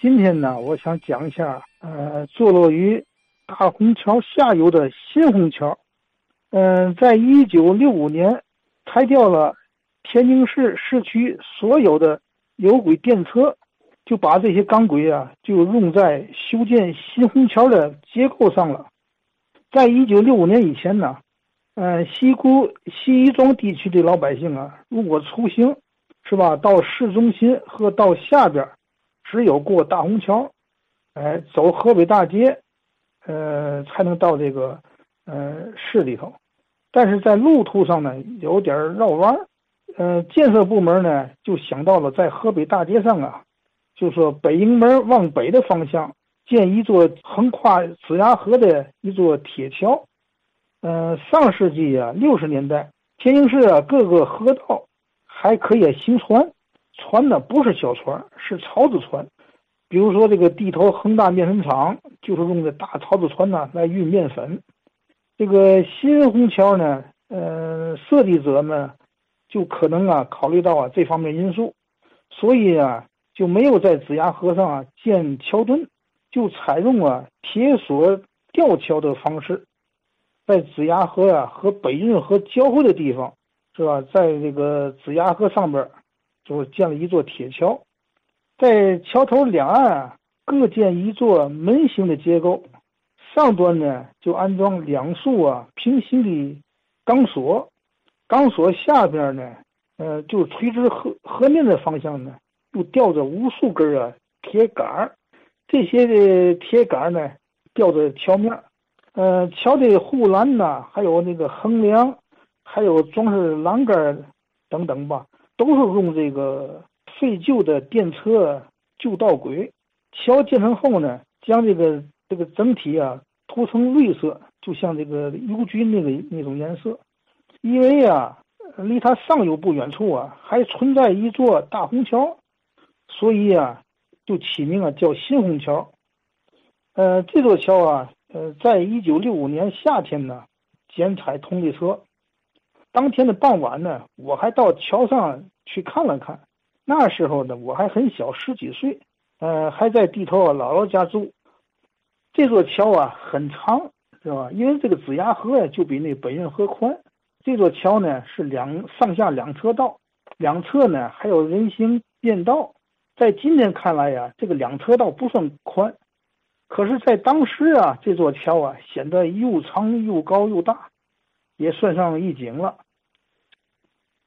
今天呢，我想讲一下，呃，坐落于大虹桥下游的新虹桥。嗯，在一九六五年，拆掉了天津市市区所有的有轨电车，就把这些钢轨啊，就用在修建新虹桥的结构上了。在一九六五年以前呢，嗯，西沽西一庄地区的老百姓啊，如果出行，是吧，到市中心和到下边，只有过大虹桥，哎，走河北大街，呃，才能到这个呃市里头。但是在路途上呢，有点绕弯儿。呃，建设部门呢就想到了在河北大街上啊，就说北营门往北的方向。建一座横跨子牙河的一座铁桥。嗯，上世纪啊六十年代，天津市啊各个河道还可以行船，船呢不是小船，是槽子船。比如说这个地头恒大面粉厂，就是用的大槽子船呢来运面粉。这个新虹桥呢，呃，设计者们就可能啊考虑到啊这方面因素，所以啊就没有在子牙河上啊建桥墩。就采用了铁索吊桥的方式，在子牙河啊和北运河交汇的地方，是吧？在这个子牙河上边，就建了一座铁桥，在桥头两岸啊各建一座门形的结构，上端呢就安装两束啊平行的钢索，钢索下边呢，呃，就垂直河河面的方向呢，又吊着无数根啊铁杆。这些的铁杆呢，吊在桥面呃，桥的护栏呐，还有那个横梁，还有装饰栏杆等等吧，都是用这个废旧的电车旧道轨。桥建成后呢，将这个这个整体啊涂成绿色，就像这个邮局那个那种颜色。因为啊，离它上游不远处啊，还存在一座大虹桥，所以啊。就起名啊，叫新虹桥。呃，这座桥啊，呃，在一九六五年夏天呢，剪彩通力车。当天的傍晚呢，我还到桥上去看了看。那时候呢，我还很小，十几岁，呃，还在地头姥姥家住。这座桥啊，很长，是吧？因为这个子牙河呀，就比那北运河宽。这座桥呢，是两上下两车道，两侧呢还有人行便道。在今天看来呀，这个两车道不算宽，可是，在当时啊，这座桥啊显得又长又高又大，也算上一景了。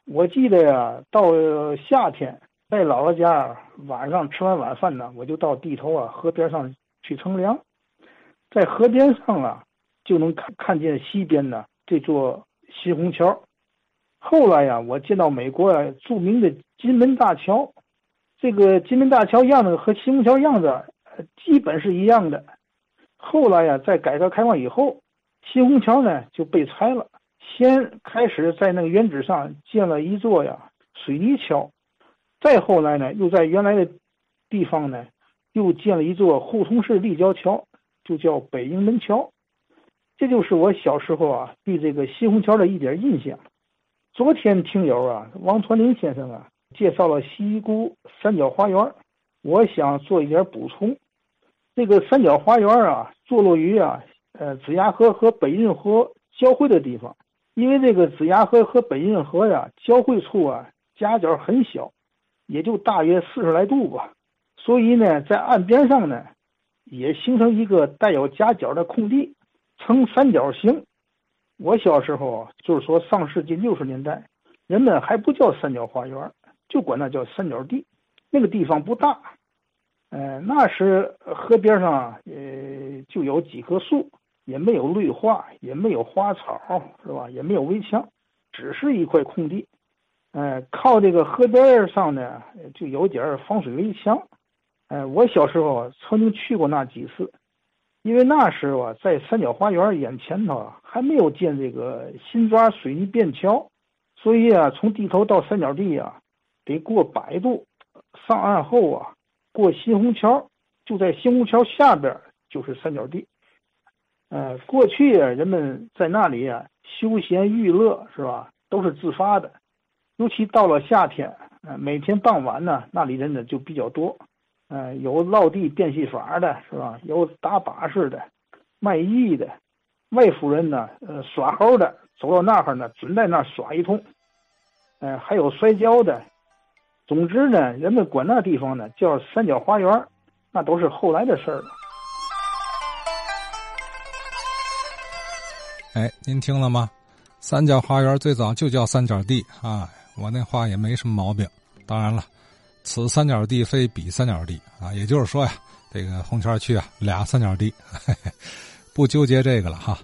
我记得呀，到夏天在姥姥家晚上吃完晚饭呢，我就到地头啊河边上去乘凉，在河边上啊就能看看见西边呢这座新虹桥。后来呀，我见到美国啊著名的金门大桥。这个金门大桥样子和新虹桥样子基本是一样的。后来呀，在改革开放以后，新虹桥呢就被拆了，先开始在那个原址上建了一座呀水泥桥，再后来呢，又在原来的地方呢又建了一座互通式立交桥，就叫北营门桥。这就是我小时候啊对这个西虹桥的一点印象。昨天听友啊王传林先生啊。介绍了西沽三角花园，我想做一点补充。这个三角花园啊，坐落于啊，呃，子牙河和北运河交汇的地方。因为这个子牙河和北运河呀，交汇处啊，夹角很小，也就大约四十来度吧。所以呢，在岸边上呢，也形成一个带有夹角的空地，呈三角形。我小时候就是说上世纪六十年代，人们还不叫三角花园。就管那叫三角地，那个地方不大，呃，那时河边上呃就有几棵树，也没有绿化，也没有花草，是吧？也没有围墙，只是一块空地，呃，靠这个河边上呢，就有点防水围墙，呃，我小时候曾经去过那几次，因为那时候啊，在三角花园眼前头啊还没有建这个新抓水泥便桥，所以啊，从地头到三角地啊。得过百度，上岸后啊，过新虹桥，就在新虹桥下边就是三角地。呃，过去啊，人们在那里啊休闲娱乐是吧，都是自发的。尤其到了夏天，呃，每天傍晚呢，那里人呢就比较多。呃，有落地变戏法的，是吧？有打把式的，卖艺的，外夫人呢，呃，耍猴的，走到那儿呢，准在那儿耍一通。呃，还有摔跤的。总之呢，人们管那地方呢叫三角花园，那都是后来的事儿了。哎，您听了吗？三角花园最早就叫三角地啊，我那话也没什么毛病。当然了，此三角地非彼三角地啊，也就是说呀，这个红桥区啊俩三角地，不纠结这个了哈。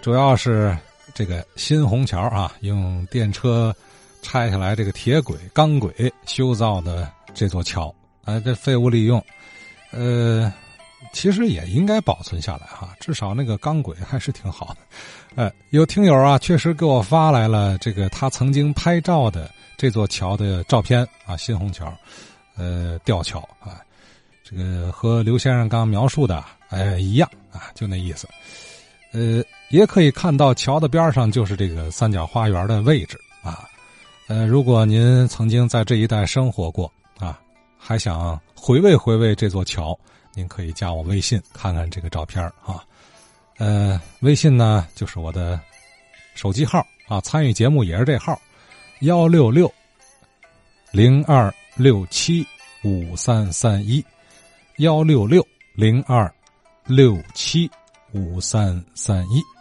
主要是这个新虹桥啊，用电车拆下来这个铁轨、钢轨修造的这座桥，哎，这废物利用，呃。其实也应该保存下来哈，至少那个钢轨还是挺好的。呃，有听友啊，确实给我发来了这个他曾经拍照的这座桥的照片啊，新虹桥，呃，吊桥啊，这个和刘先生刚描述的哎一样啊，就那意思。呃，也可以看到桥的边上就是这个三角花园的位置啊。呃，如果您曾经在这一带生活过啊，还想回味回味这座桥。您可以加我微信看看这个照片啊，呃，微信呢就是我的手机号啊，参与节目也是这号，幺六六零二六七五三三一，幺六六零二六七五三三一。